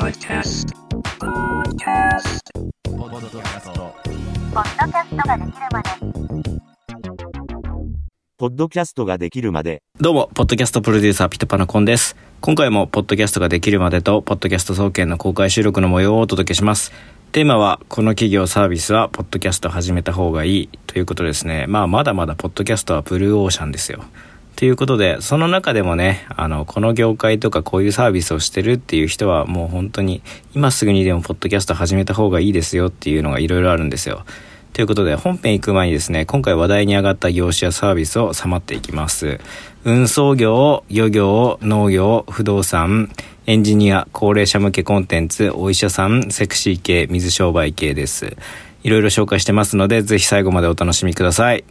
Podcast. Podcast. ポッドキャスト。ポッドキャストができるまでポッドキャストができるまで、どうも、ポッドキャストプロデューサーピトパナコンです。今回も、ポッドキャストができるまでと、ポッドキャスト総研の公開収録の模様をお届けします。テーマは、この企業サービスは、ポッドキャスト始めた方がいい、ということですね。まあ、まだまだ、ポッドキャストはブルーオーシャンですよ。ということで、その中でもね、あの、この業界とかこういうサービスをしてるっていう人は、もう本当に、今すぐにでもポッドキャスト始めた方がいいですよっていうのがいろいろあるんですよ。ということで、本編行く前にですね、今回話題に上がった業種やサービスをさまっていきます。運送業、漁業、農業、不動産、エンジニア、高齢者向けコンテンツ、お医者さん、セクシー系、水商売系です。いろいろ紹介してますので、ぜひ最後までお楽しみください。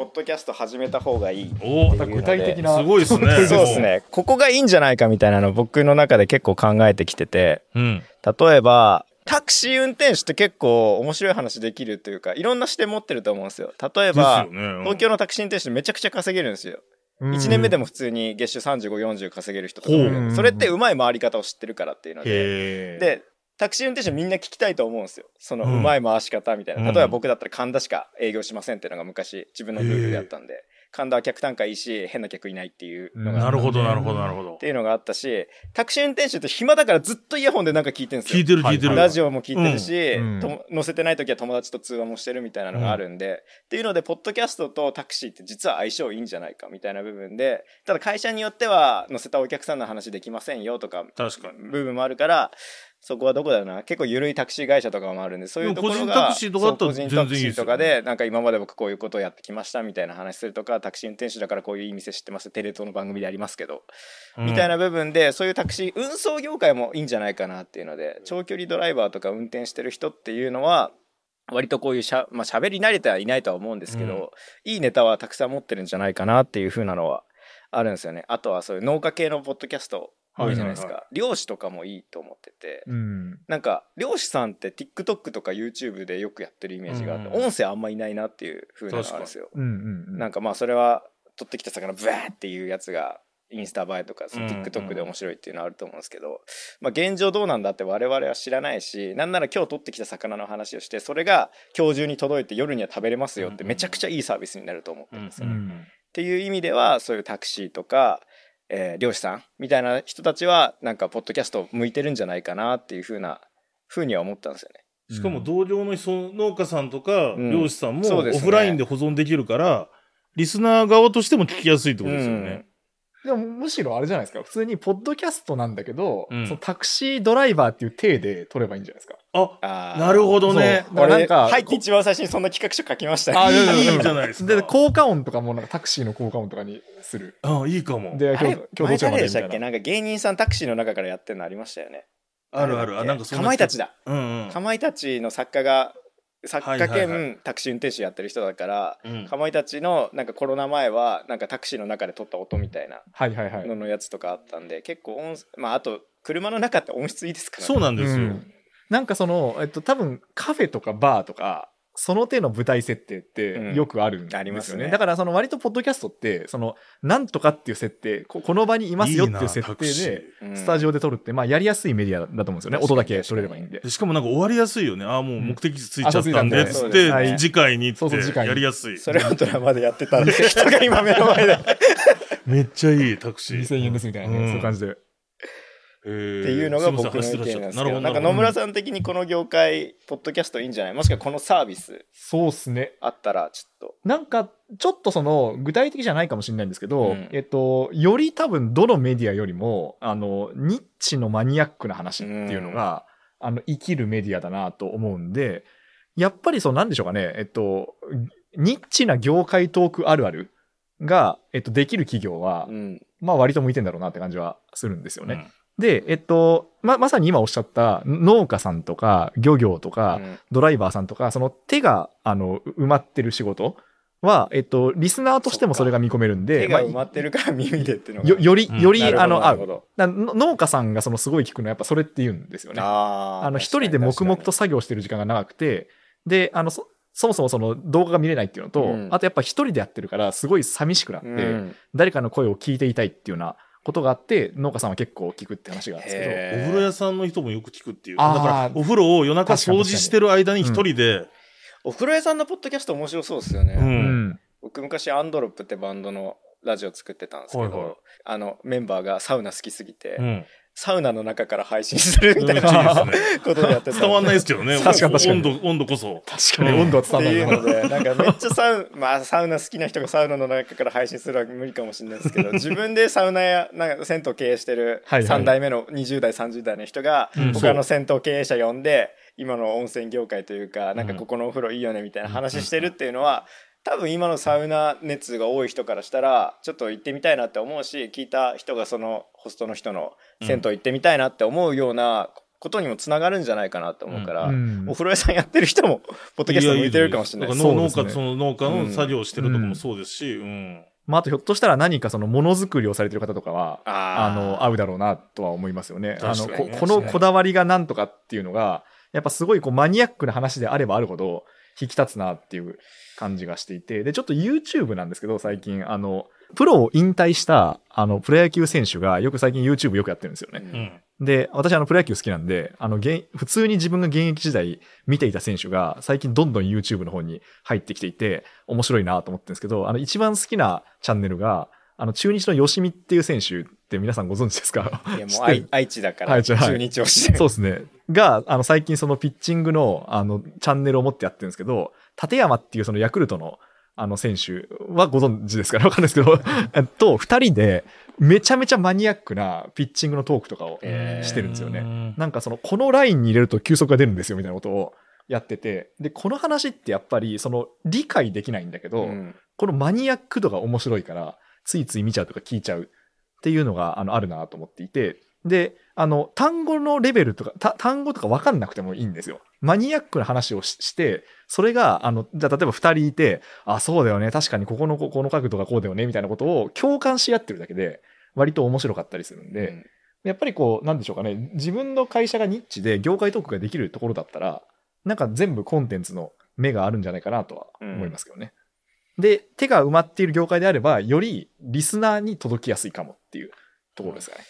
ポッドキャスト始めた方がいいおっていうので。具体的な。すごいですね。そうですね。ここがいいんじゃないかみたいなのを僕の中で結構考えてきてて。うん。例えばタクシー運転手って結構面白い話できるというかいろんな視点持ってると思うんですよ。例えば、ですよね。東京のタクシー運転手めちゃくちゃ稼げるんですよ。1年目でも普通に月収3540稼げる人とか。それってうまい回り方を知ってるからっていうので。でタクシー運転手みんな聞きたいと思うんですよ。そのうん。うまい回し方みたいな、うん。例えば僕だったら神田しか営業しませんっていうのが昔自分のルールであったんで。神田は客単価いいし変な客いないっていうのがなるほど、なるほど、なるほど。っ。ていうのがあったしタクシー運転手って暇だからずっとイヤホンでなんか聞いてるんですよ。聞いてる、聞いてる。ラジオも聞いてるし、うん。とも載せてない時は友達と通話もしてるみたいなのがあるんで、っていうのでポッドキャストとタクシーって実は相性いいんじゃないかみたいな部分でただ会社によっては載せたお客さんの話できませんよとか確かに。部分もあるからそこはどこだな。結構緩いタクシー会社とかもあるんでそういうところが個人タクシーとかでなんか今まで僕こういうことをやってきましたみたいな話するとかタクシー運転手だからこういういい店知ってますテレ東の番組でありますけどみたいな部分でそういうタクシー運送業界もいいんじゃないかなっていうので長距離ドライバーとか運転してる人っていうのは割とこういうしゃ、まあ、喋り慣れてはいないとは思うんですけど、いいネタはたくさん持ってるんじゃないかなっていう風なのはあるんですよね。あとはそういう農家系のポッドキャスト多いじゃないですか、は漁師とかもいいと思ってて、うん。なんか漁師さんって TikTok とか YouTube でよくやってるイメージがあって、うん音声あんまいないなっていう風なのがあるんですようんうんうん。なんかまあそれは取ってきた魚ブワーっていうやつがインスタ映えとかそのうん TikTok で面白いっていうのはあると思うんですけど、まあ、現状どうなんだって我々は知らないしなんなら今日取ってきた魚の話をしてそれが今日中に届いて夜には食べれますよってめちゃくちゃいいサービスになると思ってるんですよね。うん。っていう意味ではそういうタクシーとか、えー漁師さんみたいな人たちはなんかポッドキャスト向いてるんじゃないかなっていうふうなふうには思ったんですよね。しかも同僚の人農家さんとかうん漁師さんもオフラインで保存できるから、リスナー側としても聞きやすいってことですよね。でもむしろあれじゃないですか。普通にポッドキャストなんだけど、うんそのタクシードライバーっていう体で撮ればいいんじゃないですか。あ、あーなるほどね。そうだからなんか俺入って一番最初にそんな企画書書きましたね。あいやいじゃないですか。で、効果音とかもなんかタクシーの効果音とかにする。あ、いいかも。で、あれ今日、今日どちらま前誰でしたっでみたいな。け？なんか芸人さんタクシーの中からやってるのありましたよね。あるある。あ、なんかそかまいたちだ。うんうん。かまいたちの作家が、作家兼タクシー運転手やってる人だから、うんかまいたちのなんかコロナ前はなんかタクシーの中で撮った音みたいなはいはいはい。ののやつとかあったんで、結構音、まああと車の中って音質いいですからね。そうなんですよ。うんなんかその、えっと、多分カフェとかバーとか、その手の舞台設定ってうんよくあるんですよね。ありますねだからその割とポッドキャストって、その、なんとかっていう設定、ここの場にいますよっていう設定で、うんスタジオで撮るって、まあやりやすいメディアだと思うんですよね。音だけ撮れればいいんでで。しかもなんか終わりやすいよね。ああ、もう目的地ついちゃったんで、うんあつって、次回にっそうそう次回にてやりやすい。それをドラマでやってた人が今目の前で。めっちゃいい、タクシー。2000円ですみたいなね、うんそういう感じで。っていうのが僕の意見なんですけど、なんか野村さん的にこの業界、ポッドキャストいいんじゃない？もしくはこのサービスそうっすね。あったら、ちょっと。なんか、ちょっとその、具体的じゃないかもしれないんですけど、うんえっと、より多分どのメディアよりも、あの、ニッチのマニアックな話っていうのが、あの、生きるメディアだなと思うんで、やっぱりそうなんでしょうかね、えっと、ニッチな業界トークあるあるが、えっと、できる企業は、うん。まあ割と向いてんだろうなって感じはするんですよね。で、えっと、ま、まさに今おっしゃった農家さんとか漁業とか、うんドライバーさんとか、その手が、あの、埋まってる仕事は、えっと、リスナーとしてもそれが見込めるんで、手が埋まってるから耳でっていうのが。よより、うんより、なるほどあの、合う。なるほどだの農家さんがそのすごい聞くのはやっぱそれって言うんですよね。あの、一人で黙々と作業してる時間が長くて、で、あの、そそもそもその動画が見れないっていうのと、うんあとやっぱ一人でやってるからすごい寂しくなって、うん誰かの声を聞いていたいっていうようなことがあって、農家さんは結構聞くって話があるんですけど、お風呂屋さんの人もよく聞くっていう。だから、お風呂を夜中掃除してる間に一人で、お風呂屋さんのポッドキャスト面白そうですよね。う。うんん。僕昔アンドロップってバンドのラジオ作ってたんですけど、はいはい。あのメンバーがサウナ好きすぎて、うん。サウナの中から配信するみたいなうんいいですね。ことでやってた伝わんないですけどね。確かに確かに。温度、温度こそ。確かに温度は伝ってわんない。な。いうので、なんかめっちゃサウ まあサウナ好きな人がサウナの中から配信するのは無理かもしれないですけど、自分でサウナや、なんか銭湯経営してるはいはい。3代目の20代、30代の人がうん、他の銭湯経営者呼んで、今の温泉業界というか、なんかここのお風呂いいよねみたいな話してるっていうのは、多分今のサウナ熱が多い人からしたら、ちょっと行ってみたいなって思うし、聞いた人がそのホストの人の銭湯行ってみたいなって思うようなことにもつながるんじゃないかなと思うから、うん。お風呂屋さんやってる人も、ポッドキャスト向いてるかもしれない。です。ね。農家、その農家の作業してるとこもそうですし、うん。まあ、あとひょっとしたら何かそのものづくりをされてる方とかは、あの、合うだろうなとは思いますよね。あの、ここのこだわりがなんとかっていうのが、やっぱすごいこうマニアックな話であればあるほど引き立つなっていう感じがしていて、で、ちょっと YouTube なんですけど、最近、あの、プロを引退した、あの、プロ野球選手がよく最近 YouTube よくやってるんですよね。うん。で、私あのプロ野球好きなんで、あの、現普通に自分が現役時代見ていた選手が最近どんどん YouTube の方に入ってきていて、面白いなと思ってるんですけど、あの、一番好きなチャンネルが、あの、中日の吉見っていう選手って皆さんご存知ですか？いやもう愛愛知だから、中日をしてそうですね。が、あの、最近そのピッチングの、あの、チャンネルを持ってやってるんですけど、立山っていうそのヤクルトの、あの選手はご存知ですから わかんないですけど、えっと、二人で、めちゃめちゃマニアックなピッチングのトークとかをえーしてるんですよね。ね。なんかその、このラインに入れると球速が出るんですよみたいなことをやってて、で、この話ってやっぱり、その、理解できないんだけど、うんこのマニアック度が面白いから、ついつい見ちゃうとか聞いちゃうっていうのが、あの、あるなと思っていて、で、あの、単語のレベルとか、た単語とか分かんなくてもいいんですよ。マニアックな話をしして、それが、あの、じゃあ例えば二人いて、あ、そうだよね、確かにここの、ここの角度がこうだよね、みたいなことを共感し合ってるだけで、割と面白かったりするんで、うんやっぱりこう、なんでしょうかね、自分の会社がニッチで業界トークができるところだったら、なんか全部コンテンツの目があるんじゃないかなとは思いますけどね。で、手が埋まっている業界であれば、よりリスナーに届きやすいかもっていうところですかね。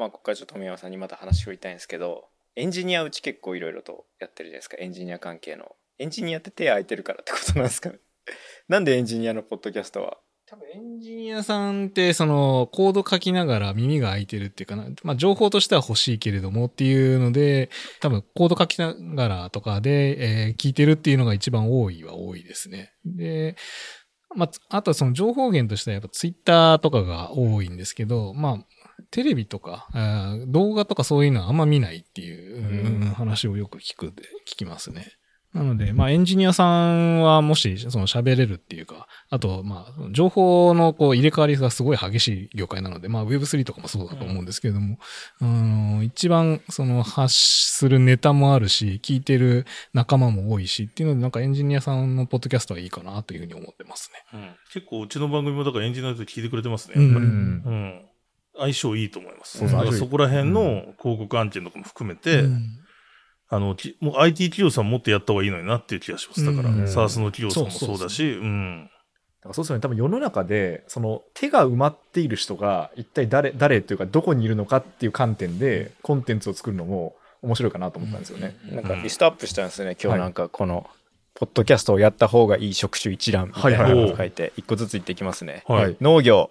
まあここからちょっと富山さんにまた話振りたいんですけどエンジニアうち結構いろいろとやってるじゃないですか。エンジニア関係の。エンジニアって手空いてるからってことなんですかね。なんでエンジニアのポッドキャストは？多分エンジニアさんって、その、コード書きながら耳が開いてるっていうかな、まあ、情報としては欲しいけれどもっていうので、多分、コード書きながらとかで、えー聞いてるっていうのが一番多いは多いですね。で、まあ、あとはその情報源としてはやっぱツイッターとかが多いんですけど、まあ、テレビとか、あー動画とかそういうのはあんま見ないっていう、うん話をよく聞くで、聞きますね。なので、まあエンジニアさんはもし、その喋れるっていうか、あと、まあ、情報のこう入れ替わりがすごい激しい業界なので、まあ Web3 とかもそうだと思うんですけれども、あの一番その発するネタもあるし、聞いてる仲間も多いしっていうので、なんかエンジニアさんのポッドキャストはいいかなというふうに思ってますね。うん結構うちの番組もだからエンジニアの人聞いてくれてますね。うんやっぱりうんうん。相性いいと思います。そうそうだからそこら辺の広告案件とかも含めて、うんあの、きもう IT 企業さんもっとやった方がいいのになっていう気がします。だから、うんサースの企業さんもそうだそうし、うん。だからそうですよね。多分世の中で、その手が埋まっている人が一体誰、誰というかどこにいるのかっていう観点でコンテンツを作るのも面白いかなと思ったんですよね。なんかリストアップしたんですよね今日なんかこのポッドキャストをやった方がいい職種一覧みたいなはいはいはいのを書いて一個ずつ言っていきますねはい。はい農業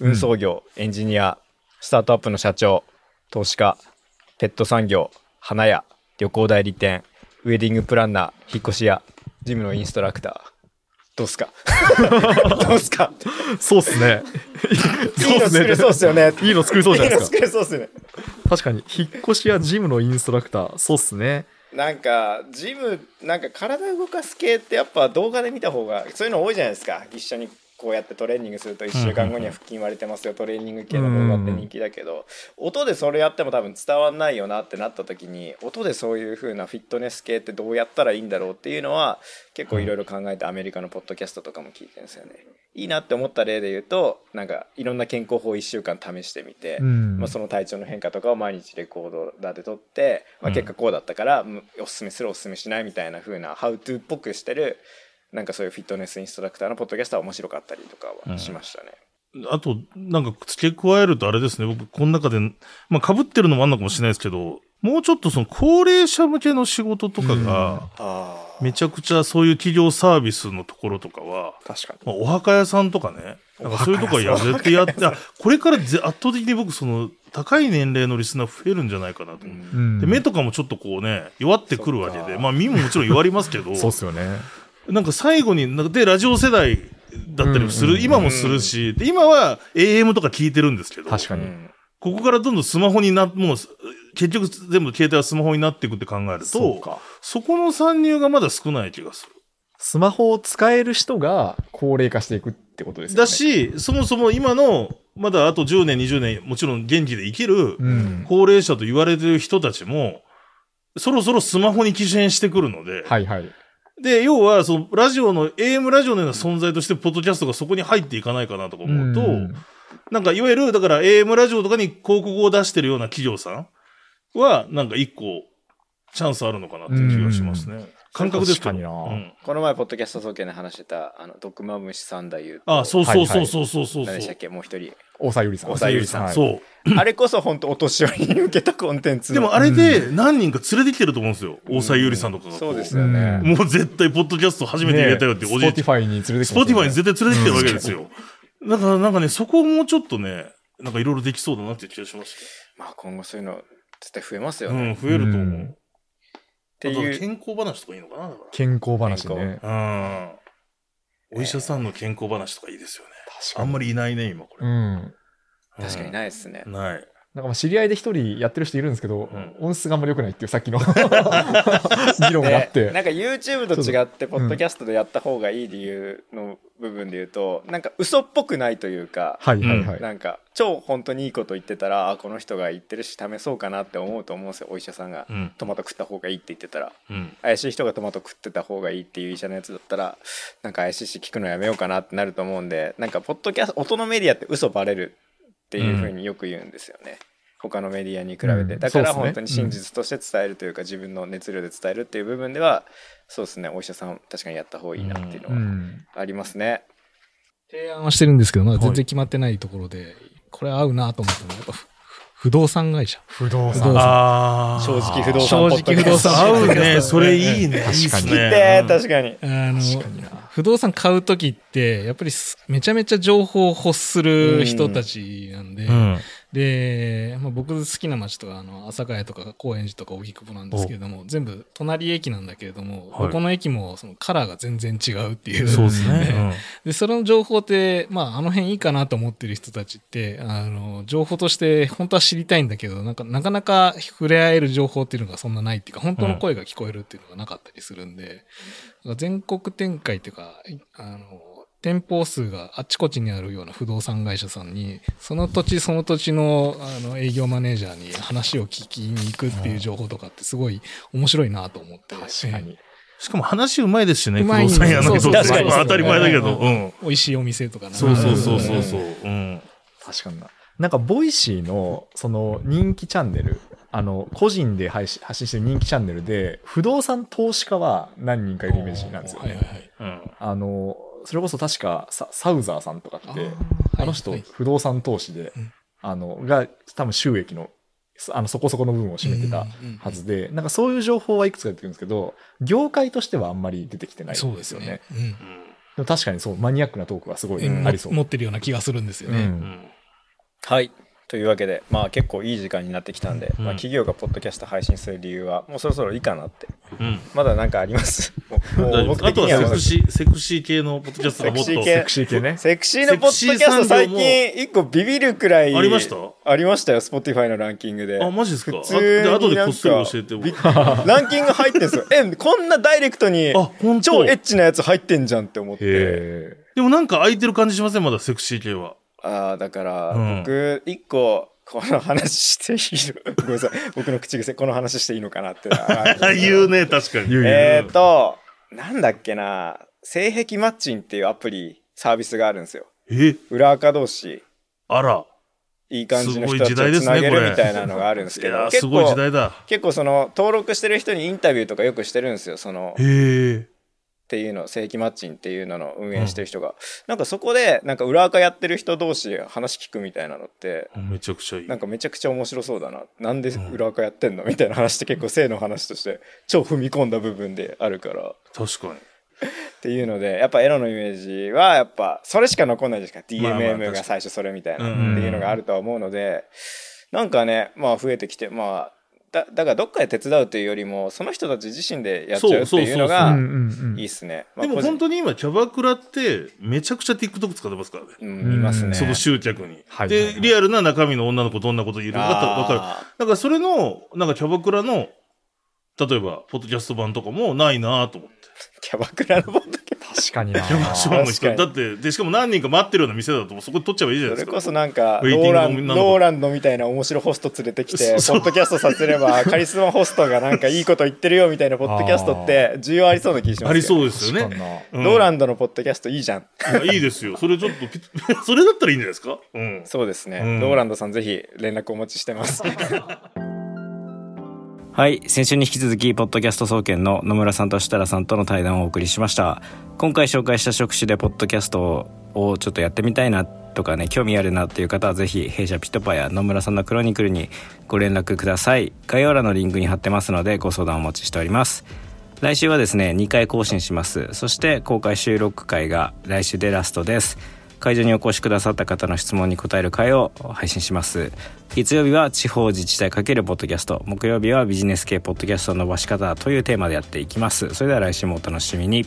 運送業、エンジニアスタートアップの社長投資家ペット産業花屋旅行代理店ウェディングプランナー引っ越し屋ジムのインストラクター。どうすか？どうすか？そうっすね。いいの作れそうっすよね。いいの作れそうじゃないですか？いいそうっすね。確かに、引っ越しやジムのインストラクター、そうっすね。なんかジムなんか体動かす系ってやっぱ動画で見た方がそういうの多いじゃないですか。一緒にこうやってトレーニングすると1週間後には腹筋割れてますよ。トレーニング系の動画って人気だけど音でそれやっても多分伝わんないよなってなった時に音でそういう風なフィットネス系ってどうやったらいいんだろうっていうのは結構いろいろ考えてアメリカのポッドキャストとかも聞いてるんですよね。いいなって思った例で言うとなんかいろんな健康法1週間試してみて、うん。まあ、その体調の変化とかを毎日レコードダで撮って、まあ、結果こうだったから、むおすすめするおすすめしないみたいな風なハウトゥーっぽくしてるなんかそういうフィットネスインストラクターのポッドキャストは面白かったりとかはしましたね。あと、なんか付け加えるとあれですね、僕、この中で、まあ、被ってるのもあんのかもしれないですけど、もうちょっとその高齢者向けの仕事とかが。めちゃくちゃそういう企業サービスのところとかは、確かに。まあ、お墓屋さんとかね、なんかそういうとこはや絶対やって、あこれからぜ圧倒的に僕、その、高い年齢のリスナー増えるんじゃないかなと思う。うんで、目とかもちょっとこうね、弱ってくるわけで、まあ耳ももちろん弱りますけど、そうっすよね。なんか最後に、なんかで、ラジオ世代だったりもする、今もするし、で、今は AM とか聞いてるんですけど、確かに。うんここからどんどんスマホにな、もう、結局全部携帯はスマホになっていくって考えると、そうか。そこの参入がまだ少ない気がする。スマホを使える人が高齢化していくってことですよね。だ、し、そもそも今の、まだあと10年、20年、もちろん元気で生きるうん。高齢者と言われてる人たちも、そろそろスマホに寄進してくるので、はいはい。で、要は、その、ラジオの、AM ラジオのような存在として、ポッドキャストがそこに入っていかないかなとか思うと、んなんか、いわゆる、だから AM ラジオとかに広告を出してるような企業さんは、なんか一個、チャンスあるのかなっていう気がしますね。感覚ですけど確かになうんこの前、ポッドキャスト総研で話してた、あの、ドクマムシ三太夫。あ、そうそうそうそうそうそう。何でしたっけ？もう一人。大沢ゆりさん。大沢ゆりさんはいそう。あれこそ本当お年寄りに向けたコンテンツのでもあれで何人か連れてきてると思うんですよ。大沢悠里さんとか。そうですよね。もう絶対、ポッドキャスト初めて入れたよっていうおじい Spotify に連れてきてますスポティファイにね絶対連れてきてるわけですよ。だからなんかね、そこをもうちょっとね、なんかいろいろできそうだなっていう気がしましまあ今後そういうの絶対増えますよた。うね。ん、増えると思う。ていう。健康話とかいいのかなだか健康話ね。ら。うん。お医者さんの健康話とかいいですよね。確かに。あんまりいないね、今これ。うん。確かにい。ないですね。ない。なんかまあ知り合いで一人やってる人いるんですけど、うん音質があんまり良くないっていうさっきの 議論があって。でなんか YouTube と違って、ポッドキャストでやった方がいい理由の部分で言うと、なんか嘘っぽくないというか、はいはいはい。なんか超本当にいいこと言ってたら、あ、この人が言ってるし試そうかなって思うと思うんですよ。お医者さんがうん。トマト食った方がいいって言ってたら。うん。怪しい人がトマト食ってた方がいいっていう医者のやつだったらなんか怪しいし聞くのやめようかなってなると思うんでなんかポッドキャスト音のメディアって嘘バレるっていうふうによく言うんですよね、他のメディアに比べて、うんだから本当に真実として伝えるというか、自分の熱量で伝えるっていう部分ではそうですねお医者さん確かにやった方がいいなっていううのはん。ありますね、提案はしてるんですけど、まだ全然決まってないところで、これ合うなと思ったのは、やっぱふ不動産会社。不動不動産。正直不動産正直不動産合うね。それいいね。確かに。確かにあの確かにな。不動産買う時って、やっぱりめちゃめちゃ情報を欲する人たちなんで、うん。で、まあ、僕好きな街とか、あの、朝霞とか高円寺とか荻窪なんですけれども、全部隣駅なんだけれども、はいどこの駅もそのカラーが全然違うっていう。そうですね。で、その情報って、まあ、あの辺いいかなと思ってる人たちって、あの、情報として本当は知りたいんだけど、なんか、なかなか触れ合える情報っていうのがそんなないっていうか、本当の声が聞こえるっていうのがなかったりするんで、なんか全国展開っていうか、あの、店舗数があっちこっちにあるような不動産会社さんに、その土地その土地のあの営業マネージャーに話を聞きに行くっていう情報とかってすごい面白いなと思って。確かに。しかも話うまいですしね、不うまい動産屋の人そうってそうそう当たり前だけど。うん。美味しいお店とかなんかそうそうそうそうそう。うん。確かにな。なんか、 Voicyの、その、人気チャンネル、あの、個人で配信発信してる人気チャンネルで、不動産投資家は何人かいるイメージなんですよね。はいはいはい。うん。あの、それこそ確かサ、サウザーさんとかって、あの人、はい不動産投資で、うんあの、が、多分収益の、あの、そこそこの部分を占めてたはずで、なんかそういう情報はいくつか出てくるんですけど、業界としてはあんまり出てきてないんそうですすね。うんでも確かにそう、マニアックなトークがすごいうんありそう。持ってるような気がするんですよね。うんはい。というわけで、まあ結構いい時間になってきたんで、うんまあ企業がポッドキャスト配信する理由は、もうそろそろいいかなって。うん。まだなんかあります？あとはセクシー、セクシー系のポッドキャストがもっと。セクシー系セクシー系ね。セクシーのポッドキャスト最近一個ビビるくらいありました？ありましたよ、Spotify のランキングで。あ、マジですか？普通にあで後でこっそり教えてび ランキング入ってんすよ。え、こんなダイレクトに超エッチなやつ入ってんじゃんって思って。へでもなんか空いてる感じしません？まだセクシー系は。ああ、だからうん僕一個この話していいの？ごめんなさい。僕の口癖この話していいのかなって 言うね、確かに。言う言うえーと、なんだっけな、性癖マッチンっていうアプリ、サービスがあるんですよ。え、裏垢同士、あら。いい感じの人たちをつなげるみたいなのがあるんですけど、すごい時構、代だ。結構その、登録してる人にインタビューとかよくしてるんですよ。その、へえ。っていうの世紀マッチンっていうのの運営してる人が、なんかそこでなんか裏垢やってる人同士話聞くみたいなのってめちゃくちゃいい。なんかめちゃくちゃ面白そうだな。なんで裏垢やってんの？みたいな話って結構性の話として超踏み込んだ部分であるから。確かに。っていうのでやっぱエロのイメージはやっぱそれしか残んないですか。DMM が最初それみたいなうん。っていうのがあるとは思うのでなんかねまあ増えてきてまあだだからどっかで手伝うというよりもその人たち自身でやっちゃうっていうのうがいいっすね。まあでも本当に今、キャバクラって、めちゃくちゃ TikTok 使ってますからね。うん、いますね。その集客に。はいで、リアルな中身の女の子どんなこと言うのかわかる。あだからそれの、なんかキャバクラの、例えば、ポッドキャスト版とかもないなと思って。ー キャバクラのポッドキャ確かにな。だって、で、しかも何人か待ってるような店だと、そこで撮っちゃえばいいじゃないですか。それこそなんかウェイティングローランのみんなのローランドみたいな面白ホスト連れてきてポッドキャストさせればカリスマホストがなんかいいこと言ってるよみたいなポッドキャストって需要ありそうな気がしますありうそうですよね。な。うんローランドのポッドキャストいいじゃんいやいいですよ。それちょっとピ、それだったらいいんじゃないですか？うん。そうですね、うんローランドさんぜひ連絡お待ちしてます はい。先週に引き続き、ポッドキャスト総研の野村さんと設楽さんとの対談をお送りしました。今回紹介した職種でポッドキャストをちょっとやってみたいなとかね、興味あるなっていう方はぜひ、弊社ピトパや野村さんのクロニクルにご連絡ください。概要欄のリンクに貼ってますので、ご相談お待ちしております。来週はですね、2回更新します。そして、公開収録会が来週でラストです。会場にお越しくださった方の質問に答える会を配信します。月曜日は地方自治体×ポッドキャスト。木曜日はビジネス系ポッドキャストの伸ばし方というテーマでやっていきます。それでは来週もお楽しみに。